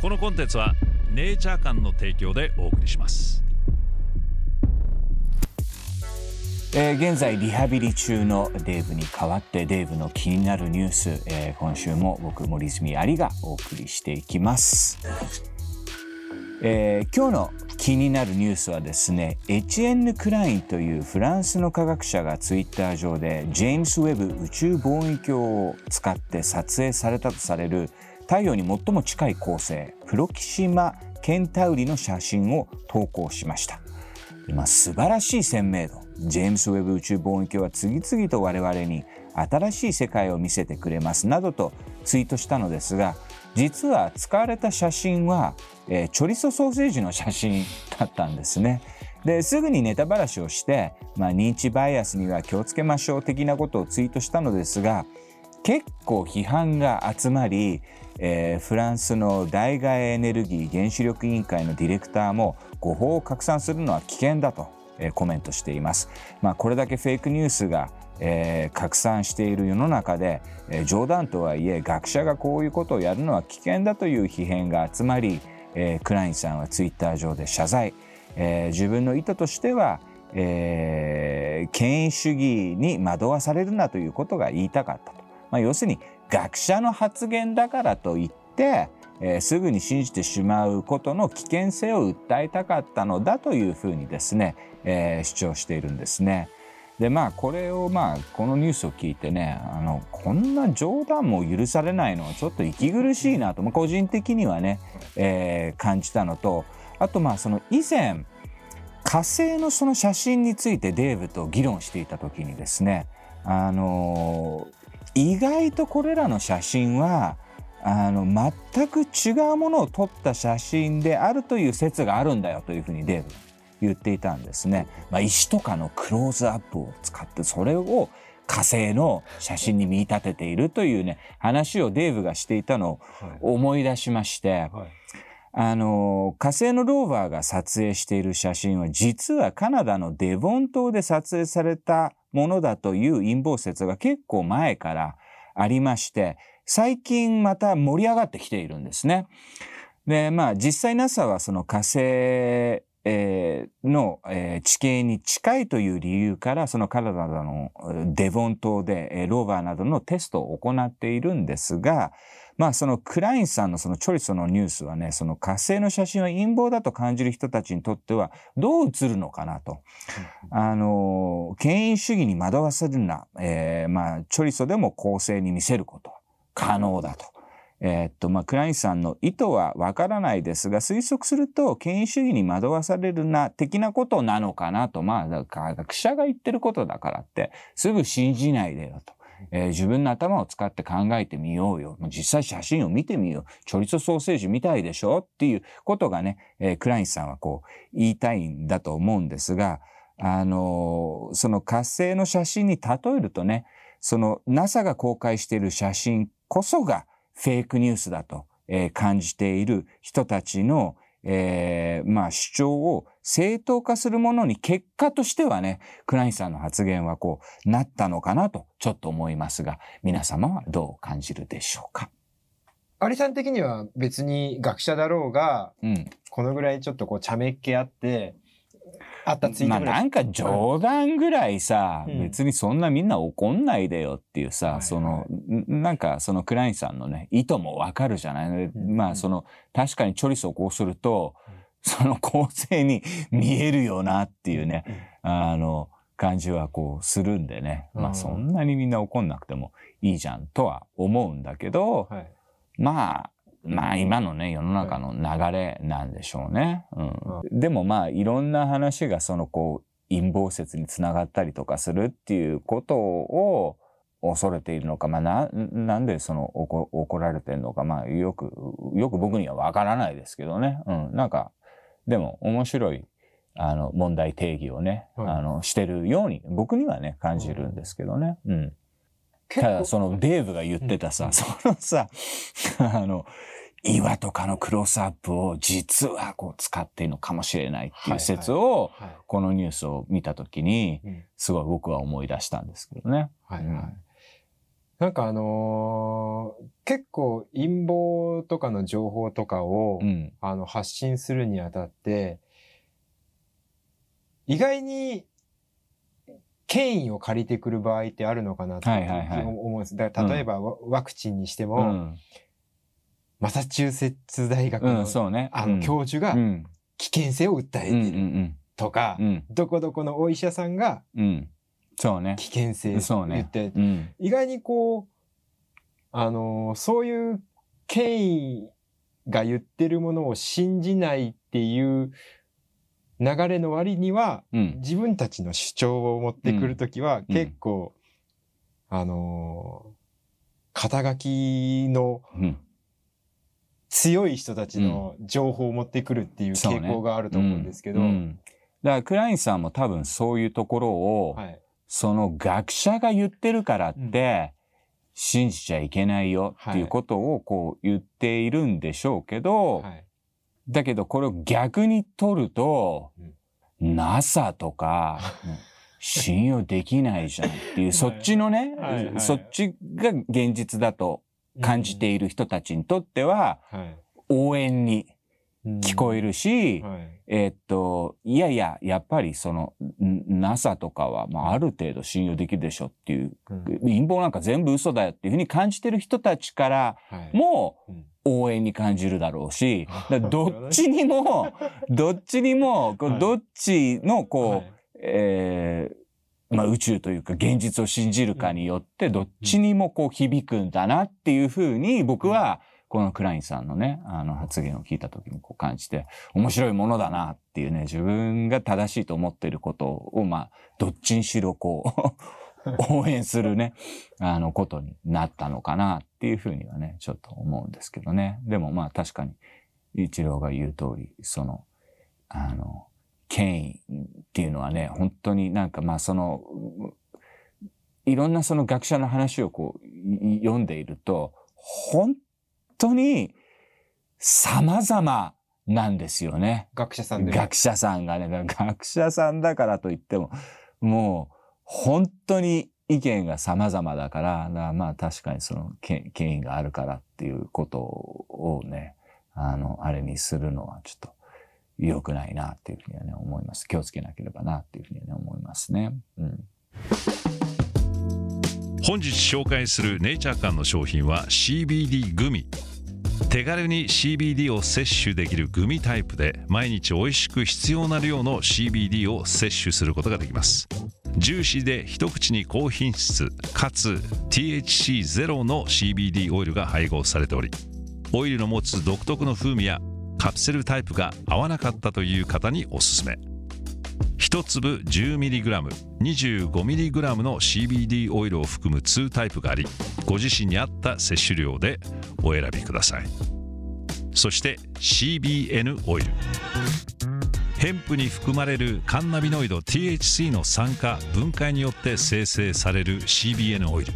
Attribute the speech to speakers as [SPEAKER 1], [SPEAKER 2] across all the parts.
[SPEAKER 1] このコンテンツはネイチャー館の提供でお送りします。
[SPEAKER 2] えー、現在リハビリ中のデーブに代わってデーブの気になるニュース、えー、今週も僕森泉有がお送りしていきます、えー、今日の気になるニュースはですねエチエンヌ・クラインというフランスの科学者がツイッター上でジェームス・ウェブ宇宙望遠鏡を使って撮影されたとされる太陽に最も近い恒星プロキシマ・ケンタウリの写真を投稿しました。まあ、素晴らしい鮮明度ジェームス・ウェブ宇宙望遠鏡は次々と我々に新しい世界を見せてくれますなどとツイートしたのですが実は使われた写真は、えー、チョリソソーセージの写真だったんですね。ですぐにネタばらしをして、まあ、認知バイアスには気をつけましょう的なことをツイートしたのですが結構批判が集まり、えー、フランスの大外エネルギー原子力委員会のディレクターも誤報を拡散するのは危険だとえコメントしています。まあ、これだけフェイクニュースがえー、拡散している世の中で、えー、冗談とはいえ学者がこういうことをやるのは危険だという批判が集まり、えー、クラインさんはツイッター上で謝罪、えー、自分の意図としては、えー、権威主義に惑わされるなということが言いたかったと、まあ、要するに学者の発言だからといって、えー、すぐに信じてしまうことの危険性を訴えたかったのだというふうにですね、えー、主張しているんですね。でまあこれをまあこのニュースを聞いてねあのこんな冗談も許されないのはちょっと息苦しいなと、まあ、個人的にはね、えー、感じたのとあとまあその以前火星のその写真についてデーブと議論していた時にですねあの意外とこれらの写真はあの全く違うものを撮った写真であるという説があるんだよというふうにデーブ言っていたんですね。まあ、石とかのクローズアップを使ってそれを火星の写真に見立てているというね話をデーブがしていたのを思い出しまして、はいはい、あの火星のローバーが撮影している写真は実はカナダのデボン島で撮影されたものだという陰謀説が結構前からありまして最近また盛り上がってきているんですね。でまあ実際 NASA はその火星、の、地形に近いという理由からそのカナダのデボン島で、ローバーなどのテストを行っているんですがまあそのクラインさんのそのチョリソのニュースはねその火星の写真は陰謀だと感じる人たちにとってはどう映るのかなと。あの権威主義に惑わせるな、えー、まあチョリソでも公正に見せること可能だと。えー、っと、まあ、クラインさんの意図はわからないですが、推測すると、権威主義に惑わされるな、的なことなのかなと、まあ、学者が言ってることだからって、すぐ信じないでよと。えー、自分の頭を使って考えてみようよ。実際写真を見てみよう。チョリソソーセージみたいでしょっていうことがね、えー、クラインさんはこう言いたいんだと思うんですが、あのー、その火星の写真に例えるとね、その NASA が公開している写真こそがフェイクニュースだと、えー、感じている人たちの、えー、まあ主張を正当化するものに結果としてはね、クラインさんの発言はこうなったのかなとちょっと思いますが、皆様はどう感じるでしょうか？
[SPEAKER 3] アリさん的には別に学者だろうが、うん、このぐらいちょっとこう茶目っ気あって、あったツイート
[SPEAKER 2] まあなんか冗談ぐらいさ、うん、別にそんなみんな怒んないでよっていうさ、その、なんかそのクラインさんのね、意図もわかるじゃない、うん、まあその、確かにチョリスをこうすると、その構成に見えるよなっていうね、あの、感じはこうするんでね、まあそんなにみんな怒んなくてもいいじゃんとは思うんだけど、はい、まあまあ今のね世の中の流れなんでしょうね。うん、でもまあいろんな話がそのこう陰謀説につながったりとかするっていうことを恐れているのか、まあ、ななんでその怒られてるのか、まあ、よくよく僕にはわからないですけどね、うん、なんかでも面白いあの問題定義をね、はい、あのしてるように僕にはね感じるんですけどね。うん、ただそのデーブが言ってたさ、うん、そのさ あの岩とかのクロスアップを実はこう使っているのかもしれないっていう説を、このニュースを見たときに、すごい僕は思い出したんですけどね。はいはい。
[SPEAKER 3] なんかあのー結構陰謀とかの情報とかを、
[SPEAKER 2] うん。
[SPEAKER 3] あの発信するにあたって、意外に権威を借りてくる場合ってあるのかなって
[SPEAKER 2] はいはいはい
[SPEAKER 3] 思うんです。だから例えばワワクチンにしても、
[SPEAKER 2] うん。
[SPEAKER 3] マサチューセッツ大学の。あの教授が
[SPEAKER 2] うん。
[SPEAKER 3] 危険性を訴えてる
[SPEAKER 2] ん。
[SPEAKER 3] とか、
[SPEAKER 2] うん。
[SPEAKER 3] どこどこのお医者さんが。危険性を言って、
[SPEAKER 2] うん。
[SPEAKER 3] 意外にこう、あのーそういう権威が言ってるものを信じないっていう流れの割には、
[SPEAKER 2] うん。
[SPEAKER 3] 自分たちの主張を持ってくるときは
[SPEAKER 2] うん
[SPEAKER 3] 結構、あのー肩書きの
[SPEAKER 2] うん。
[SPEAKER 3] 強い人たちの情報を持ってくるっていう傾向があると思うんですけど、
[SPEAKER 2] うんだから、クラインさんも多分そういうところを、
[SPEAKER 3] はい。
[SPEAKER 2] その学者が言ってるからって、信じちゃいけないよっていうことをこう言っているんでしょうけど、
[SPEAKER 3] はい。
[SPEAKER 2] だけどこれを逆に取ると、NASA とか、信用できないじゃんっていう、そっちのね、
[SPEAKER 3] はいはい
[SPEAKER 2] そっちが現実だと感じている人たちにとっては、
[SPEAKER 3] はい。
[SPEAKER 2] 応援に聞こえ
[SPEAKER 3] る。
[SPEAKER 2] るし、
[SPEAKER 3] はい。
[SPEAKER 2] えーっと、いやいや、やっぱりその、ん NASA とかは、まあ、ある程度信用できるでしょっていう、
[SPEAKER 3] うん
[SPEAKER 2] 陰謀なんか全部嘘だよっていうふうに感じてる人たちから
[SPEAKER 3] はい。
[SPEAKER 2] も
[SPEAKER 3] うん
[SPEAKER 2] 応援に感じるだろうし、どっちにも、どっちにも、どっちの、こう、
[SPEAKER 3] はい。
[SPEAKER 2] えーまあ、宇宙というか現実を信じるかによって、どっちにもこう響くんだなっていうふうに、僕は、このクラインさんのね、あの発言を聞いた時にこう感じて、面白いものだなっていうね、自分が正しいと思っていることを、まあ、どっちにしろこう、応援するね、あのことになったのかなっていうふうにはね、ちょっと思うんですけどね。でもまあ確かに、一郎が言う通り、その、あの、権威っていうのはね、本当になんかまあその、いろんなその学者の話をこう、い読んでいると、本当に様々なんですよね。
[SPEAKER 3] 学者さんでも。
[SPEAKER 2] 学者さんがね、学者さんだからといっても、もう本当に意見が様々だから、だからまあ確かにその権権威があるからっていうことをね、あの、あれにするのはちょっと良くないなっていうふうにはね、思います。気をつけなければなっていうふうにはね、思いますね。うん。
[SPEAKER 1] 本日紹介するネイチャー館の商品は CBD グミ手軽に CBD を摂取できるグミタイプで毎日美味しく必要な量の CBD を摂取することができますジューシーで一口に高品質かつ THC ゼロの CBD オイルが配合されておりオイルの持つ独特の風味やカプセルタイプが合わなかったという方におすすめ1粒 10mg、25mg の CBD オイルを含む2タイプがあり、ご自身に合った摂取量でお選びください。そして CBN オイル。ヘンプに含まれるカンナビノイド THC の酸化分解によって生成される CBN オイル。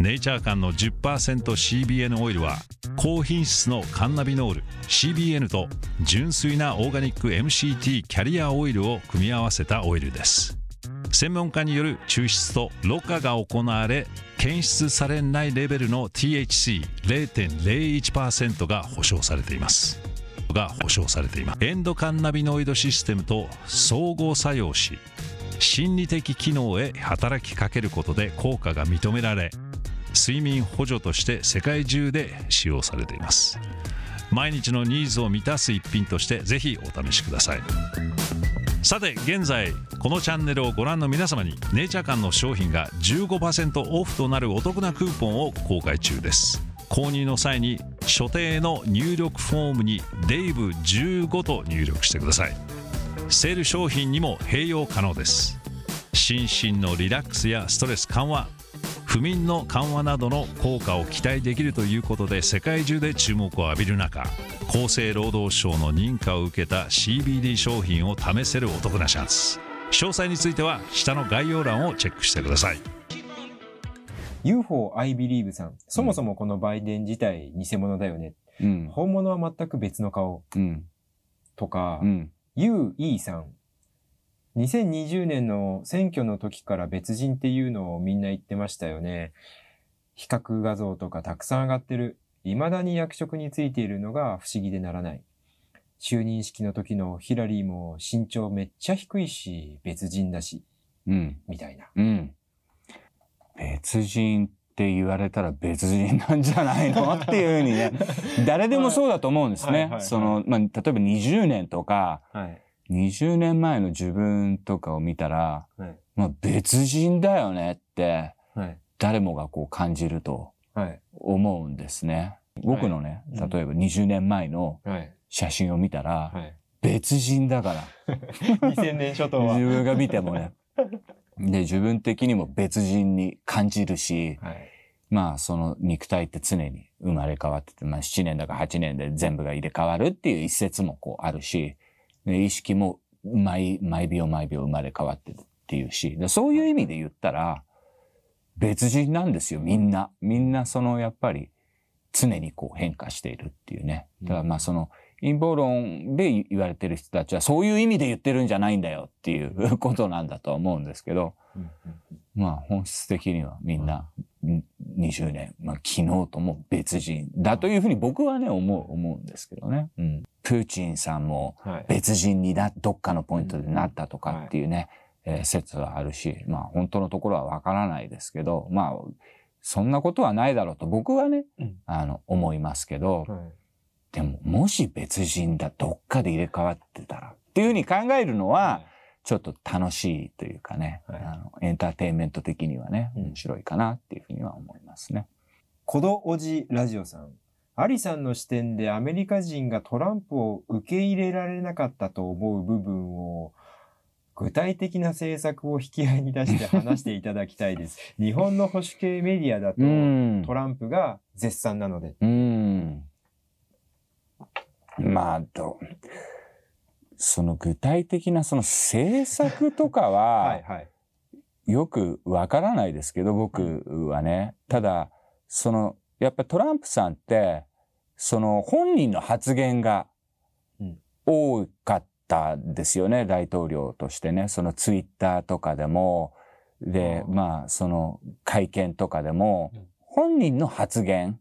[SPEAKER 1] ネイチャー館の 10%CBN オイルは高品質のカンナビノール。CBN と純粋なオーガニック MCT キャリアオイルを組み合わせたオイルです。専門家による抽出とろ過が行われ検出されないレベルの THC0.01% が保証されています。が保証されています。エンドカンナビノイドシステムと相互作用し心理的機能へ働きかけることで効果が認められ睡眠補助として世界中で使用されています。毎日のニーズを満たす一品としてぜひお試しください。さて現在このチャンネルをご覧の皆様にネイチャー館の商品が15%オフとなるお得なクーポンを公開中です。購入の際に所定の入力フォームにデイブ15と入力してください。セール商品にも併用可能です。心身のリラックスやストレス緩和不眠の緩和などの効果を期待できるということで世界中で注目を浴びる中厚生労働省の認可を受けた CBD 商品を試せるお得なチャンス詳細については下の概要欄をチェックしてください。
[SPEAKER 3] UFO I believe さん。そもそもこのバイデン自体偽物だよね。
[SPEAKER 2] うん。
[SPEAKER 3] 本物は全く別の顔
[SPEAKER 2] うん。
[SPEAKER 3] とか、
[SPEAKER 2] うん。
[SPEAKER 3] UE さん。2020年の選挙の時から別人っていうのをみんな言ってましたよね。比較画像とかたくさん上がってる。未だに役職についているのが不思議でならない。就任式の時のヒラリーも身長めっちゃ低いし、別人だし、
[SPEAKER 2] うん。
[SPEAKER 3] みたいな。
[SPEAKER 2] うん。別人って言われたら別人なんじゃないの？っていうふうにね、誰でもそうだと思うんですねその、まあ、例えば20年とか、
[SPEAKER 3] はい。
[SPEAKER 2] 20年前の自分とかを見たら、
[SPEAKER 3] はい。
[SPEAKER 2] まあ、別人だよねって、
[SPEAKER 3] はい。
[SPEAKER 2] 誰もがこう感じると
[SPEAKER 3] はい。
[SPEAKER 2] 思うんですね。僕のね、
[SPEAKER 3] うん
[SPEAKER 2] 例えば20年前の
[SPEAKER 3] はい。
[SPEAKER 2] 写真を見たら、
[SPEAKER 3] はい。
[SPEAKER 2] 別人だから。
[SPEAKER 3] 2000年初頭は。
[SPEAKER 2] 自分が見てもね。で、自分的にも別人に感じるし、
[SPEAKER 3] はい。
[SPEAKER 2] まあその肉体って常に生まれ変わってて、まあ7年だか8年で全部が入れ替わるっていう一節もこうあるし、で意識も毎、毎秒毎秒生まれ変わってるっていうし、でそういう意味で言ったら、別人なんですよ、みんな。みんなそのやっぱり常にこう変化しているっていうね。だからまあその陰謀論で言われてる人たちはそういう意味で言ってるんじゃないんだよっていう ことなんだとは思うんですけど、
[SPEAKER 3] うん
[SPEAKER 2] まあ本質的にはみんな、ん20年、まあ昨日とも別人だというふうに僕はね、思う、思うんですけどね。うん。プーチンさんも
[SPEAKER 3] はい。
[SPEAKER 2] 別人にな、どっかのポイントでなったとかっていうね、えー説はあるし、まあ本当のところはわからないですけど、まあ、そんなことはないだろうと僕はね、
[SPEAKER 3] うん
[SPEAKER 2] あの、思いますけど、
[SPEAKER 3] はい。
[SPEAKER 2] でももし別人だ、どっかで入れ替わってたらっていうふうに考えるのは、ちょっと楽しいというかね、
[SPEAKER 3] はい
[SPEAKER 2] あのエンターテインメント的にはね、
[SPEAKER 3] うん
[SPEAKER 2] 面白いかなっていうふうには思いますね。
[SPEAKER 3] コドオジラジオさん。アリさんの視点でアメリカ人がトランプを受け入れられなかったと思う部分を具体的な政策を引き合いに出して話していただきたいです。日本の保守系メディアだと
[SPEAKER 2] うん
[SPEAKER 3] ト。ランプが絶賛なので。
[SPEAKER 2] うん。まあ、どうその具体的なその政策とか
[SPEAKER 3] はい
[SPEAKER 2] は
[SPEAKER 3] はい。
[SPEAKER 2] よくわからないですけど、僕はね。ただ、その、やっぱトランプさんって、その本人の発言が
[SPEAKER 3] うん
[SPEAKER 2] 多かったですよね、大統領としてね。そのツイッターとかでも、で、まあ、その会見とかでも
[SPEAKER 3] うん、
[SPEAKER 2] 本人の発言、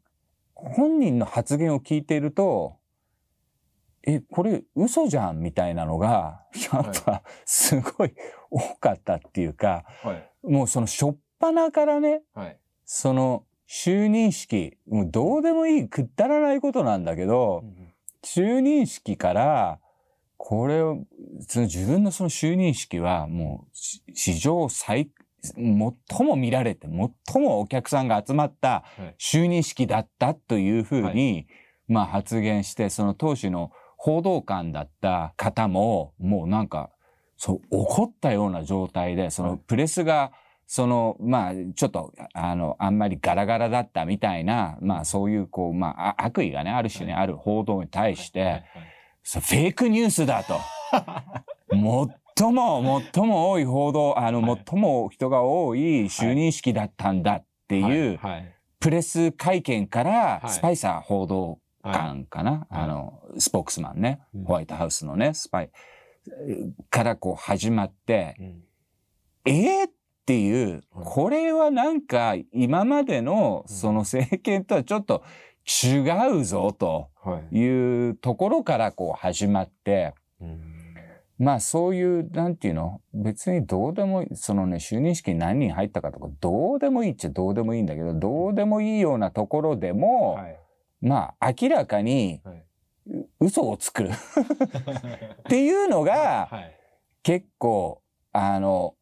[SPEAKER 2] 本人の発言を聞いていると、え、これ嘘じゃんみたいなのが、やっぱすごい多かったっていうか、
[SPEAKER 3] はい。
[SPEAKER 2] もうその初っ端からね、
[SPEAKER 3] はい。
[SPEAKER 2] その就任式、もうどうでもいい、くったらないことなんだけど、就任式から、これを、その自分のその就任式はもうし史上最、最も見られて、最もお客さんが集まった
[SPEAKER 3] はい
[SPEAKER 2] 就任式だったというふうに、まあ発言して、その当時の報道官だった方も、もうなんか、そう、怒ったような状態で、そ
[SPEAKER 3] はい。
[SPEAKER 2] のプレスが、その、まあ、ちょっと、あの、あんまりガラガラだったみたいな、まあそういう、こう、まあ、あ悪意がね、ある種ね、
[SPEAKER 3] はい。
[SPEAKER 2] ある報道に対して、フェイクニュースだと。最も、最も多い報道、あの、
[SPEAKER 3] はい。
[SPEAKER 2] 最も人が多い就任式だったんだっていう、プレス会見から、
[SPEAKER 3] はい。
[SPEAKER 2] スパイサー報道
[SPEAKER 3] はい
[SPEAKER 2] 官かな、
[SPEAKER 3] はい。
[SPEAKER 2] あの、スポークスマンね、
[SPEAKER 3] うん。
[SPEAKER 2] ホワイトハウスのね、スパイ、からこう始まって、
[SPEAKER 3] うん。
[SPEAKER 2] えーっていう、
[SPEAKER 3] うん。
[SPEAKER 2] これはなんか今までの
[SPEAKER 3] うん。
[SPEAKER 2] その政権とはちょっと違うぞと
[SPEAKER 3] はい。
[SPEAKER 2] いうところからこう始まって、
[SPEAKER 3] うん。
[SPEAKER 2] まあそういう、なんていうの？別にどうでもいい、そのね、就任式に何人入ったかとか、どうでもいいっちゃどうでもいいんだけど、どうでもいいようなところでも、
[SPEAKER 3] はい
[SPEAKER 2] まあ明らかに
[SPEAKER 3] はい。
[SPEAKER 2] 嘘をつく。っていうのが
[SPEAKER 3] はい。
[SPEAKER 2] 結構、あの、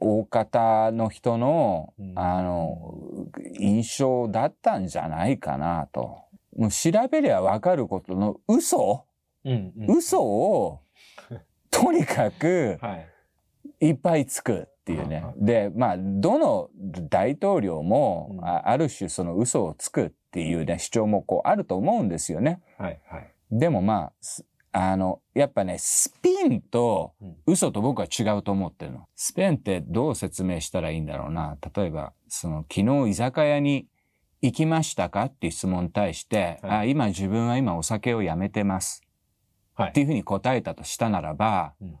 [SPEAKER 2] 大方の人の、
[SPEAKER 3] うん。
[SPEAKER 2] あの、印象だったんじゃないかなと。もう調べりゃわかることの嘘？
[SPEAKER 3] うんうん。
[SPEAKER 2] 嘘を、とにかく、
[SPEAKER 3] はい。
[SPEAKER 2] いっぱいつくっていうね
[SPEAKER 3] は。
[SPEAKER 2] で、まあ、どの大統領も、
[SPEAKER 3] うん
[SPEAKER 2] あある種その嘘をつくっていうね、主張もこうあると思うんですよね。
[SPEAKER 3] はいはい
[SPEAKER 2] でもまあ、すあの、やっぱね、スピンと
[SPEAKER 3] うん
[SPEAKER 2] 嘘と僕は違うと思ってるの。スピンってどう説明したらいいんだろうな。例えば、その、昨日居酒屋に行きましたかっていう質問に対して、
[SPEAKER 3] はい
[SPEAKER 2] あ、今自分は今お酒をやめてます。
[SPEAKER 3] はい
[SPEAKER 2] っていうふうに答えたとしたならば、
[SPEAKER 3] うん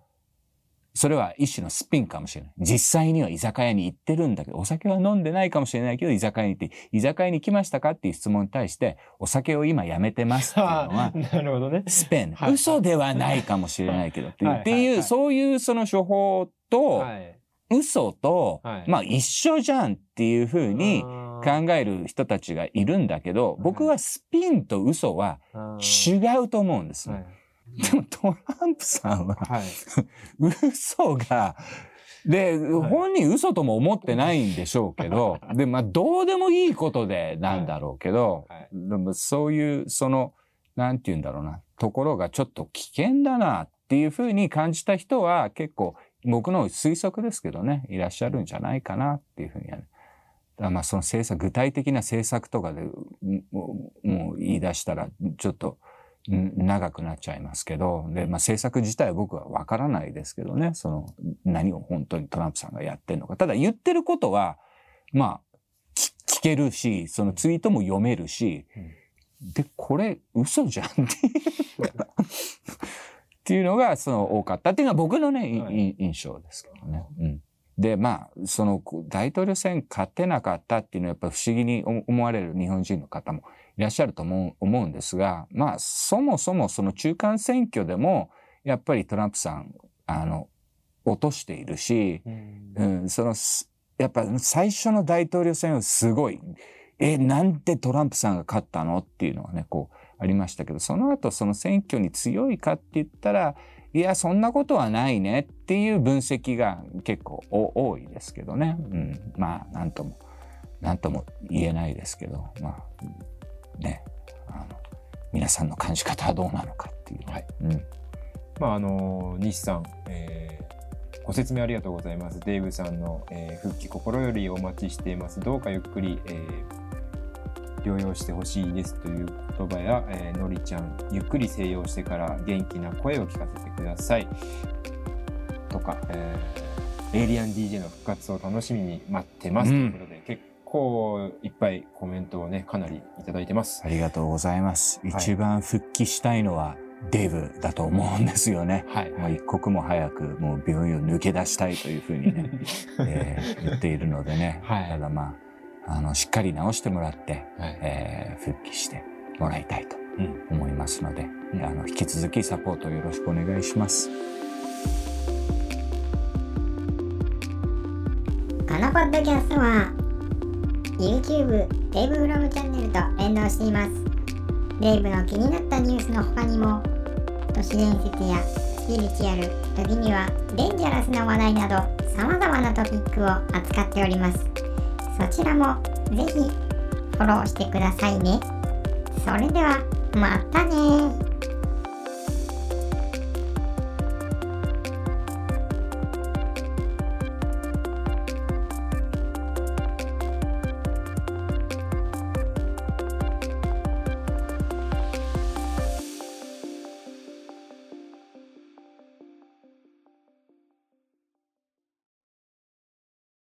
[SPEAKER 2] それは一種のスピンかもしれない。実際には居酒屋に行ってるんだけど、お酒は飲んでないかもしれないけど、居酒屋に行って、居酒屋に来ましたかっていう質問に対して、お酒を今やめてますっていうのは、
[SPEAKER 3] なるほどね。
[SPEAKER 2] スペン、はい、嘘ではないかもしれないけどっていう、っていう、そういうその処方と、はい。嘘と、はい、まあ一緒じゃんっていうふうに考える人たちがいるんだけど、僕はスピンと嘘は違うと思うんですね。でもトランプさんは、はい、嘘が、で、本人嘘とも思ってないんでしょうけど、で、まあ、どうでもいいことでなんだろうけど、はい、でもそういう、その、なんて言うんだろうな、ところがちょっと危険だなっていうふうに感じた人は結構僕の推測ですけどね、いらっしゃるんじゃないかなっていうふうには、ね、まあその政策、具体的な政策とかでもう言い出したらちょっと長くなっちゃいますけど、で、まあ政策自体は僕はわからないですけどね、その何を本当にトランプさんがやってるのか。ただ言ってることは、まあ聞けるし、そのツイートも読めるし、で、これ嘘じゃんっていう っていうのが、その多かったっていうのは僕のね、はい、印象ですけどね。うん。で、まあ、その大統領選勝てなかったっていうのはやっぱり不思議に思われる日本人の方もいらっしゃると思う思うんですが、まあ、そもそもその中間選挙でも、やっぱりトランプさん、あの、落としているし、うん、うん、その、やっぱ最初の大統領選はすごい、え、なんでトランプさんが勝ったのっていうのはね、こう、ありましたけど、その後その選挙に強いかって言ったら、いや、そんなことはないねっていう分析が結構多いですけどね。うん、まあ、なんとも、なんとも言えないですけど、まあ、ね、あの、皆さんの感じ方はどうなのかっていう。はい。うん。
[SPEAKER 3] まあ、あの、西さん、えー、ご説明ありがとうございます。デイブさんの、えー、復帰心よりお待ちしています。どうかゆっくり、えー療養してほしいですという言葉や、えー、のりちゃん、ゆっくり静養してから元気な声を聞かせてください。とか、えー、エイリアン DJ の復活を楽しみに待ってます、というこ構いっぱいコメントをね、かなりいただいてます。
[SPEAKER 2] ありがとうございます。はい、一番復帰したいのは、デイブだと思うんですよね。はい、もう一刻も早くもう病院を抜け出したいというふうにね、えー、言っているのでね。はい、ただまあ、あの、しっかり治してもらって、はい、えー、復帰してもらいたいと思いますので、うん、あの、引き続きサポートよろしくお願いします。
[SPEAKER 4] このポッドキャストは YouTube デイブフロムチャンネルと連動しています。デイブの気になったニュースの他にも都市伝説やスピリチュアル時にはデンジャラスな話題など様々なトピックを扱っております。そちらもぜひフォローしてくださいね。それではまたね